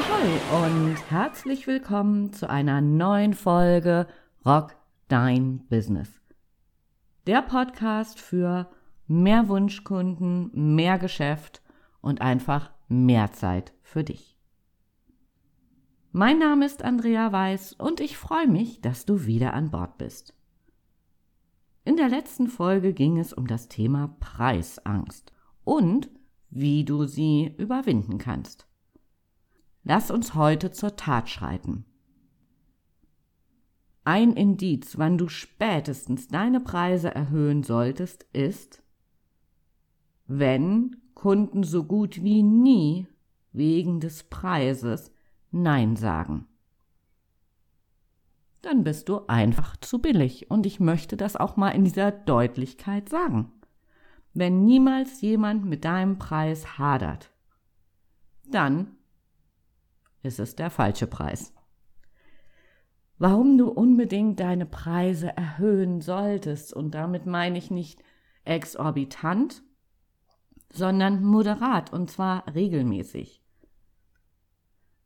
Ahoi und herzlich willkommen zu einer neuen Folge Rock Dein Business. Der Podcast für mehr Wunschkunden, mehr Geschäft und einfach mehr Zeit für dich. Mein Name ist Andrea Weiß und ich freue mich, dass du wieder an Bord bist. In der letzten Folge ging es um das Thema Preisangst und wie du sie überwinden kannst. Lass uns heute zur Tat schreiten. Ein Indiz, wann du spätestens deine Preise erhöhen solltest, ist, wenn Kunden so gut wie nie wegen des Preises Nein sagen. Dann bist du einfach zu billig und ich möchte das auch mal in dieser Deutlichkeit sagen. Wenn niemals jemand mit deinem Preis hadert, dann ist es der falsche Preis. Warum du unbedingt deine Preise erhöhen solltest, und damit meine ich nicht exorbitant, sondern moderat und zwar regelmäßig.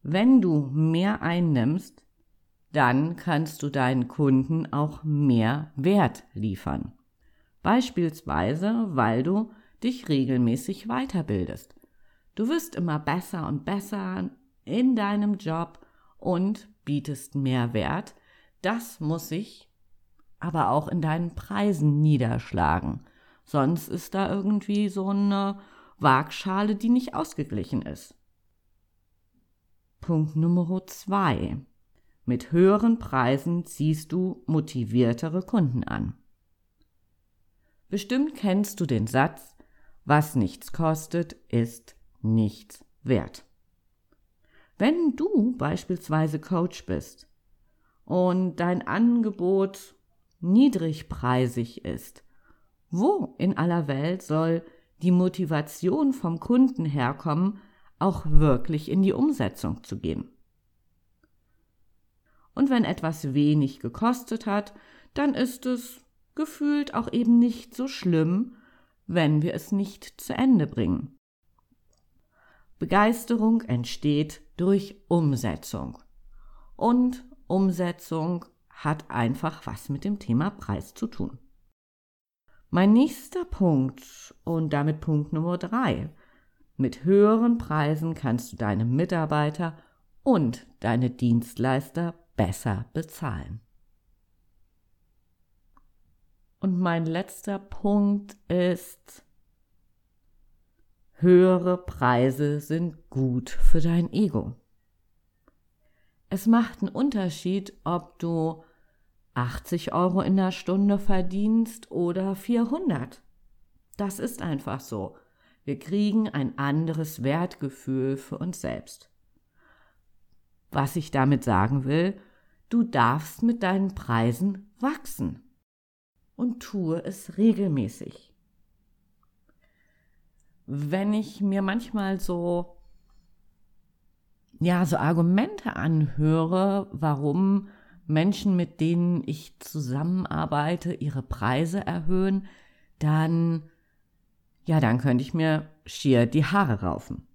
Wenn du mehr einnimmst, dann kannst du deinen Kunden auch mehr Wert liefern. Beispielsweise, weil du dich regelmäßig weiterbildest. Du wirst immer besser und besser in deinem Job und bietest Mehrwert. Das muss sich aber auch in deinen Preisen niederschlagen. Sonst ist da irgendwie so eine Waagschale, die nicht ausgeglichen ist. Punkt Nummer zwei. Mit höheren Preisen ziehst du motiviertere Kunden an. Bestimmt kennst du den Satz, was nichts kostet, ist nichts wert. Wenn du beispielsweise Coach bist und dein Angebot niedrigpreisig ist, wo in aller Welt soll die Motivation vom Kunden herkommen, auch wirklich in die Umsetzung zu gehen? Und wenn etwas wenig gekostet hat, dann ist es gefühlt auch eben nicht so schlimm, wenn wir es nicht zu Ende bringen. Begeisterung entsteht durch Umsetzung. Und Umsetzung hat einfach was mit dem Thema Preis zu tun. Mein nächster Punkt und damit Punkt Nummer drei. Mit höheren Preisen kannst du deine Mitarbeiter und deine Dienstleister besser bezahlen. Und mein letzter Punkt ist, höhere Preise sind gut für dein Ego. Es macht einen Unterschied, ob du 80 Euro in der Stunde verdienst oder 400. Das ist einfach so. Wir kriegen ein anderes Wertgefühl für uns selbst. Was ich damit sagen will, du darfst mit deinen Preisen wachsen und tue es regelmäßig. Wenn ich mir manchmal so, ja, so Argumente anhöre, warum Menschen, mit denen ich zusammenarbeite, ihre Preise erhöhen, dann, ja, dann könnte ich mir schier die Haare raufen.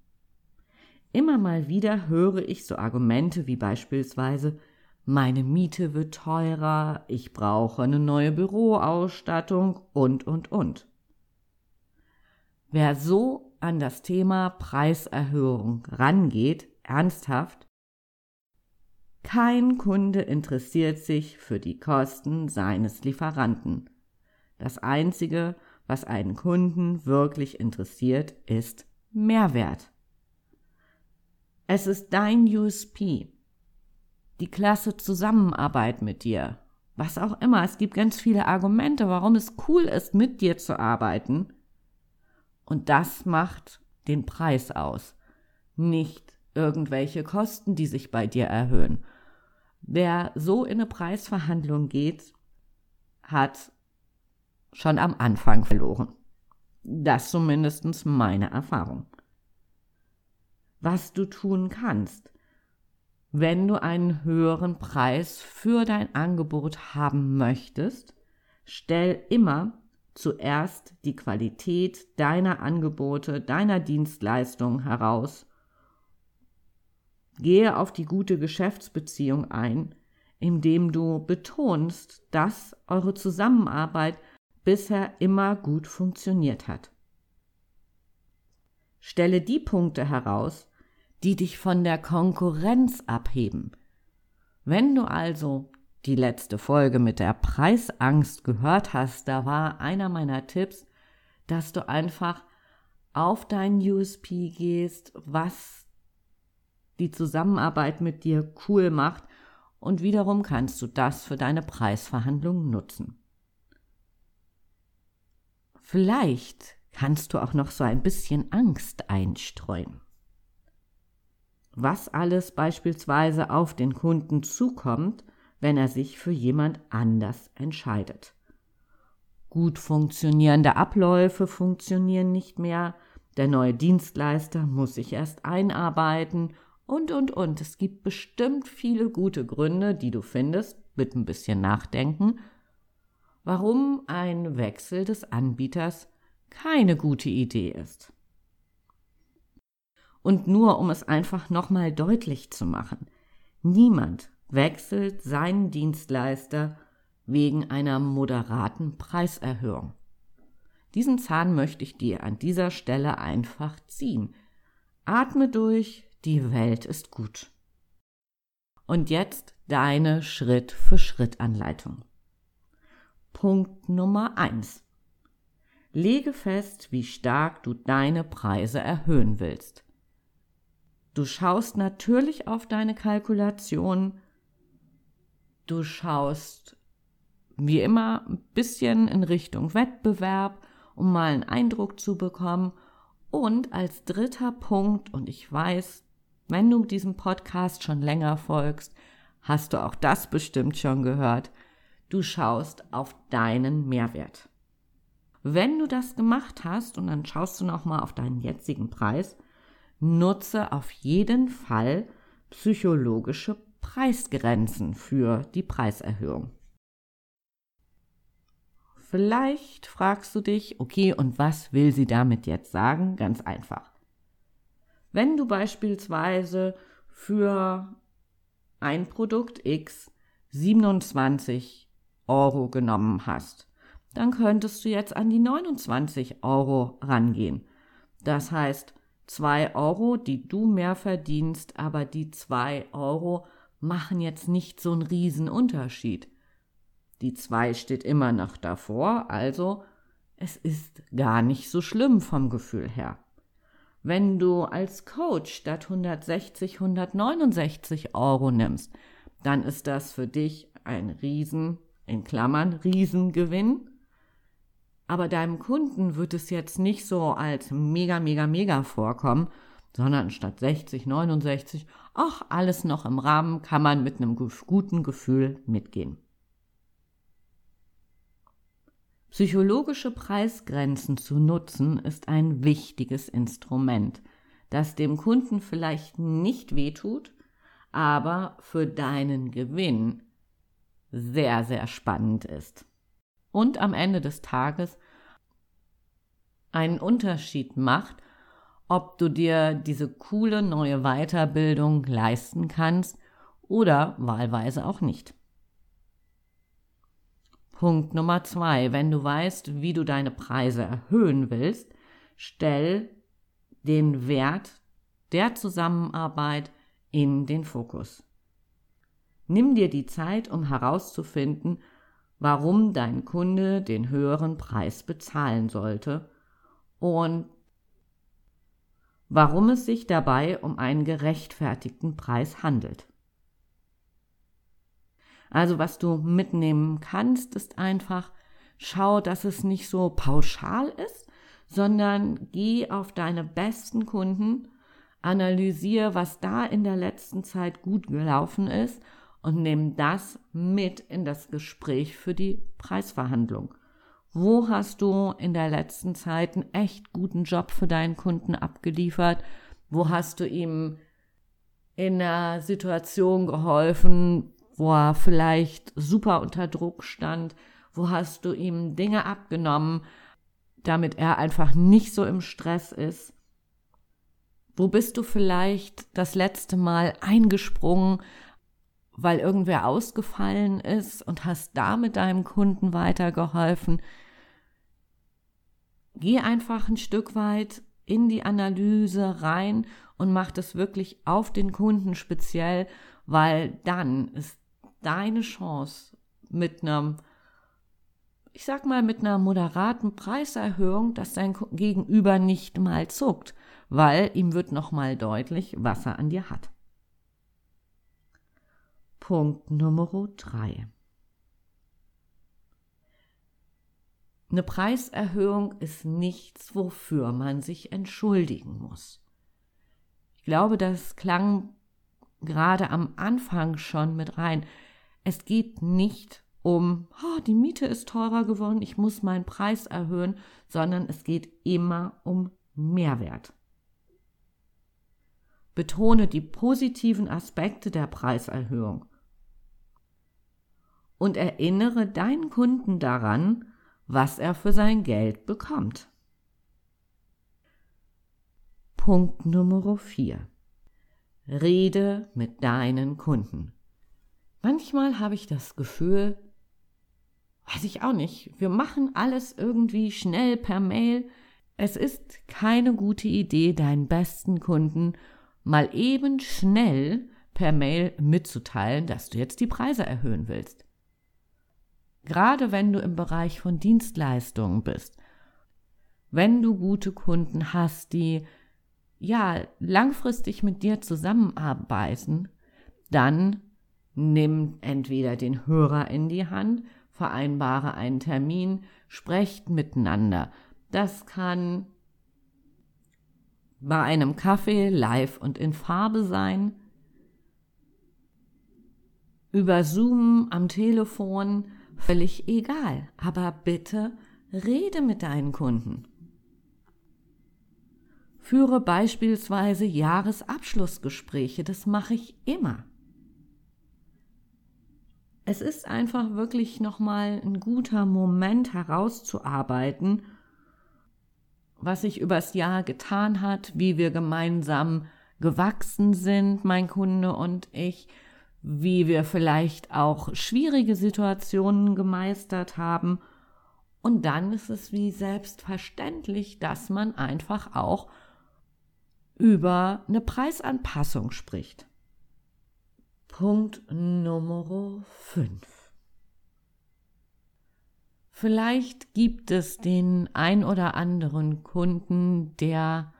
Immer mal wieder höre ich so Argumente wie beispielsweise, meine Miete wird teurer, ich brauche eine neue Büroausstattung und, und, und. Wer so an das Thema Preiserhöhung rangeht, ernsthaft, kein Kunde interessiert sich für die Kosten seines Lieferanten. Das Einzige, was einen Kunden wirklich interessiert, ist Mehrwert. Es ist dein USP, die klasse Zusammenarbeit mit dir, was auch immer. Es gibt ganz viele Argumente, warum es cool ist, mit dir zu arbeiten. Und das macht den Preis aus, nicht irgendwelche Kosten, die sich bei dir erhöhen. Wer so in eine Preisverhandlung geht, hat schon am Anfang verloren. Das zumindest meine Erfahrung. Was du tun kannst, wenn du einen höheren Preis für dein Angebot haben möchtest, stell immer zuerst die Qualität deiner Angebote, deiner Dienstleistung heraus. Gehe auf die gute Geschäftsbeziehung ein, indem du betonst, dass eure Zusammenarbeit bisher immer gut funktioniert hat. Stelle die Punkte heraus, die dich von der Konkurrenz abheben. Wenn du also die letzte Folge mit der Preisangst gehört hast, da war einer meiner Tipps, dass du einfach auf deinen USP gehst, was die Zusammenarbeit mit dir cool macht und wiederum kannst du das für deine Preisverhandlungen nutzen. Vielleicht kannst du auch noch so ein bisschen Angst einstreuen. Was alles beispielsweise auf den Kunden zukommt, wenn er sich für jemand anders entscheidet. Gut funktionierende Abläufe funktionieren nicht mehr, der neue Dienstleister muss sich erst einarbeiten und, und, und. Es gibt bestimmt viele gute Gründe, die du findest, mit ein bisschen Nachdenken, warum ein Wechsel des Anbieters keine gute Idee ist. Und nur um es einfach nochmal deutlich zu machen, niemand wechselt seinen Dienstleister wegen einer moderaten Preiserhöhung. Diesen Zahn möchte ich dir an dieser Stelle einfach ziehen. Atme durch, die Welt ist gut. Und jetzt deine Schritt-für-Schritt-Anleitung. Punkt Nummer eins: Lege fest, wie stark du deine Preise erhöhen willst. Du schaust natürlich auf deine Kalkulation. Du schaust wie immer ein bisschen in Richtung Wettbewerb, um mal einen Eindruck zu bekommen. Und als dritter Punkt, und ich weiß, wenn du diesem Podcast schon länger folgst, hast du auch das bestimmt schon gehört, du schaust auf deinen Mehrwert. Wenn du das gemacht hast und dann schaust du nochmal auf deinen jetzigen Preis, nutze auf jeden Fall psychologische Preisgrenzen für die Preiserhöhung. Vielleicht fragst du dich, okay, und was will sie damit jetzt sagen? Ganz einfach. Wenn du beispielsweise für ein Produkt X 27 Euro genommen hast, dann könntest du jetzt an die 29 Euro rangehen. Das heißt, 2 Euro, die du mehr verdienst, aber die 2 Euro machen jetzt nicht so einen riesen Unterschied. Die 2 steht immer noch davor, also es ist gar nicht so schlimm vom Gefühl her. Wenn du als Coach statt 160 169 Euro nimmst, dann ist das für dich ein Riesen, in Klammern, Riesengewinn aber deinem Kunden wird es jetzt nicht so als mega, mega, mega vorkommen, sondern statt 60, 69, ach, alles noch im Rahmen, kann man mit einem guten Gefühl mitgehen. Psychologische Preisgrenzen zu nutzen ist ein wichtiges Instrument, das dem Kunden vielleicht nicht wehtut, aber für deinen Gewinn sehr, sehr spannend ist und am Ende des Tages einen Unterschied macht, ob du dir diese coole neue Weiterbildung leisten kannst oder wahlweise auch nicht. Punkt Nummer zwei. Wenn du weißt, wie du deine Preise erhöhen willst, stell den Wert der Zusammenarbeit in den Fokus. Nimm dir die Zeit, um herauszufinden, warum dein Kunde den höheren Preis bezahlen sollte und warum es sich dabei um einen gerechtfertigten Preis handelt. Also was du mitnehmen kannst, ist einfach, schau, dass es nicht so pauschal ist, sondern geh auf deine besten Kunden, analysiere, was da in der letzten Zeit gut gelaufen ist und nimm das mit in das Gespräch für die Preisverhandlung. Wo hast du in der letzten Zeit einen echt guten Job für deinen Kunden abgeliefert? Wo hast du ihm in einer Situation geholfen, wo er vielleicht super unter Druck stand? Wo hast du ihm Dinge abgenommen, damit er einfach nicht so im Stress ist? Wo bist du vielleicht das letzte Mal eingesprungen, weil irgendwer ausgefallen ist und hast damit deinem Kunden weitergeholfen? Geh einfach ein Stück weit in die Analyse rein und mach das wirklich auf den Kunden speziell, weil dann ist deine Chance mit einem ich sag mal, mit einer moderaten Preiserhöhung, dass dein Gegenüber nicht mal zuckt, weil ihm wird nochmal deutlich, was er an dir hat. Punkt Nummer drei. Eine Preiserhöhung ist nichts, wofür man sich entschuldigen muss. Ich glaube, das klang gerade am Anfang schon mit rein. Es geht nicht um, oh, die Miete ist teurer geworden, ich muss meinen Preis erhöhen, sondern es geht immer um Mehrwert. Betone die positiven Aspekte der Preiserhöhung und erinnere deinen Kunden daran, was er für sein Geld bekommt. Punkt Nummer 4. Rede mit deinen Kunden. Manchmal habe ich das Gefühl, weiß ich auch nicht. Wir machen alles irgendwie schnell per Mail. Es ist keine gute Idee, deinen besten Kunden mal eben schnell per Mail mitzuteilen, dass du jetzt die Preise erhöhen willst. Gerade wenn du im Bereich von Dienstleistungen bist, wenn du gute Kunden hast, die ja langfristig mit dir zusammenarbeiten, dann nimm entweder den Hörer in die Hand vereinbare einen Termin, sprecht miteinander. Das kann bei einem Kaffee live und in Farbe sein, über Zoom, am Telefon, völlig egal. Aber bitte rede mit deinen Kunden. Führe beispielsweise Jahresabschlussgespräche, das mache ich immer. Es ist einfach wirklich nochmal ein guter Moment herauszuarbeiten, was sich übers Jahr getan hat, wie wir gemeinsam gewachsen sind, mein Kunde und ich, wie wir vielleicht auch schwierige Situationen gemeistert haben. Und dann ist es wie selbstverständlich, dass man einfach auch über eine Preisanpassung spricht. Punkt Nummer 5. Vielleicht gibt es den ein oder anderen Kunden, der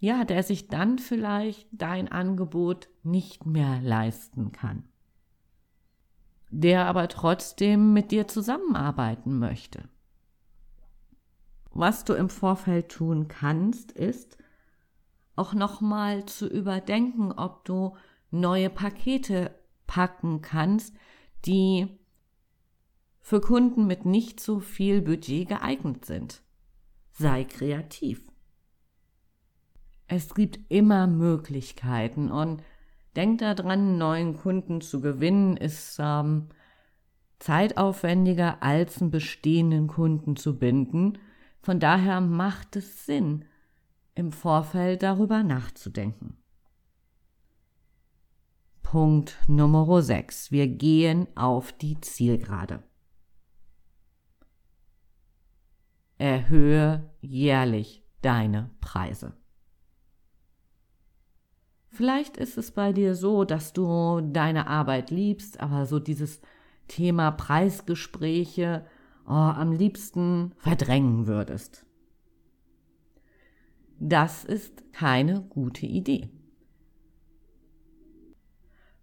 ja, der sich dann vielleicht dein Angebot nicht mehr leisten kann, der aber trotzdem mit dir zusammenarbeiten möchte. Was du im Vorfeld tun kannst, ist auch nochmal zu überdenken, ob du neue Pakete packen kannst, die für Kunden mit nicht so viel Budget geeignet sind. Sei kreativ. Es gibt immer Möglichkeiten und denk daran, neuen Kunden zu gewinnen ist ähm, zeitaufwendiger als einen bestehenden Kunden zu binden. Von daher macht es Sinn, im Vorfeld darüber nachzudenken. Punkt Nummer 6. Wir gehen auf die Zielgerade. Erhöhe jährlich deine Preise. Vielleicht ist es bei dir so, dass du deine Arbeit liebst, aber so dieses Thema Preisgespräche oh, am liebsten verdrängen würdest. Das ist keine gute Idee.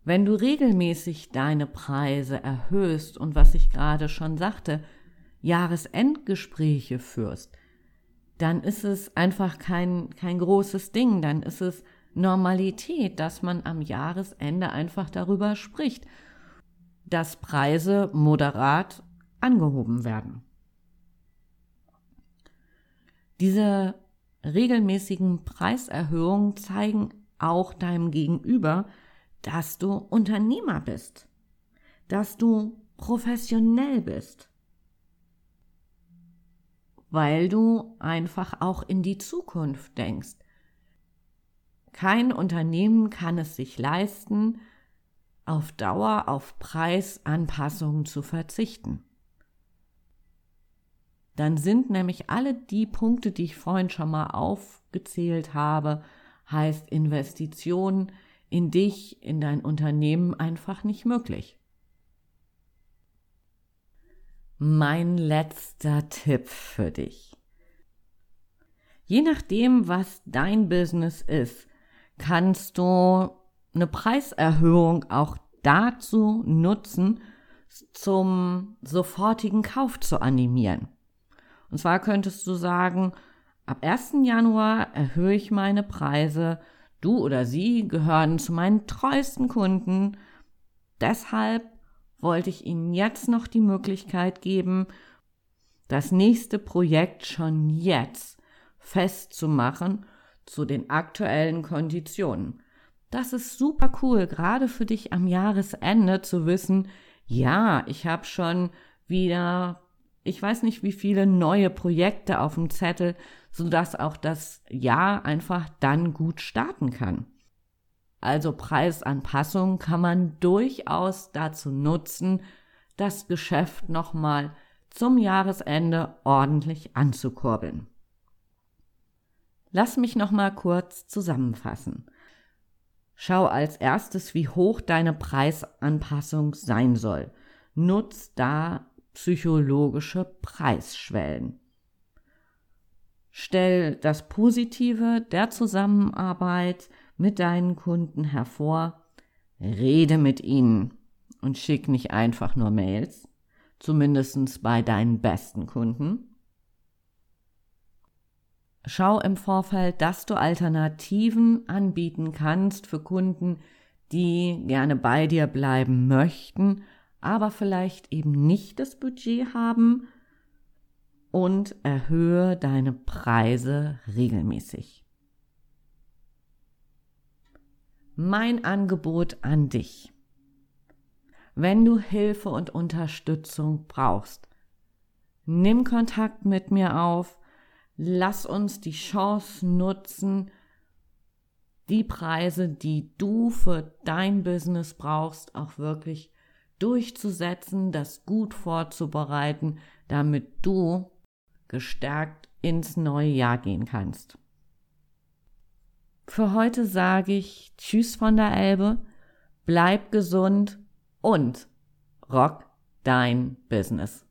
Wenn du regelmäßig deine Preise erhöhst und was ich gerade schon sagte, Jahresendgespräche führst, dann ist es einfach kein, kein großes Ding, dann ist es Normalität, dass man am Jahresende einfach darüber spricht, dass Preise moderat angehoben werden. Diese regelmäßigen Preiserhöhungen zeigen auch deinem Gegenüber, dass du Unternehmer bist, dass du professionell bist, weil du einfach auch in die Zukunft denkst. Kein Unternehmen kann es sich leisten, auf Dauer auf Preisanpassungen zu verzichten. Dann sind nämlich alle die Punkte, die ich vorhin schon mal aufgezählt habe, heißt Investitionen in dich, in dein Unternehmen einfach nicht möglich. Mein letzter Tipp für dich. Je nachdem, was dein Business ist, kannst du eine Preiserhöhung auch dazu nutzen, zum sofortigen Kauf zu animieren. Und zwar könntest du sagen, ab 1. Januar erhöhe ich meine Preise, du oder sie gehören zu meinen treuesten Kunden, deshalb wollte ich ihnen jetzt noch die Möglichkeit geben, das nächste Projekt schon jetzt festzumachen zu den aktuellen Konditionen. Das ist super cool, gerade für dich am Jahresende zu wissen, ja, ich habe schon wieder, ich weiß nicht wie viele neue Projekte auf dem Zettel, sodass auch das Jahr einfach dann gut starten kann. Also Preisanpassung kann man durchaus dazu nutzen, das Geschäft nochmal zum Jahresende ordentlich anzukurbeln. Lass mich nochmal kurz zusammenfassen. Schau als erstes, wie hoch deine Preisanpassung sein soll. Nutz da psychologische Preisschwellen. Stell das Positive der Zusammenarbeit mit deinen Kunden hervor. Rede mit ihnen und schick nicht einfach nur Mails, zumindest bei deinen besten Kunden. Schau im Vorfeld, dass du Alternativen anbieten kannst für Kunden, die gerne bei dir bleiben möchten, aber vielleicht eben nicht das Budget haben und erhöhe deine Preise regelmäßig. Mein Angebot an dich. Wenn du Hilfe und Unterstützung brauchst, nimm Kontakt mit mir auf, Lass uns die Chance nutzen, die Preise, die du für dein Business brauchst, auch wirklich durchzusetzen, das gut vorzubereiten, damit du gestärkt ins neue Jahr gehen kannst. Für heute sage ich Tschüss von der Elbe, bleib gesund und rock dein Business.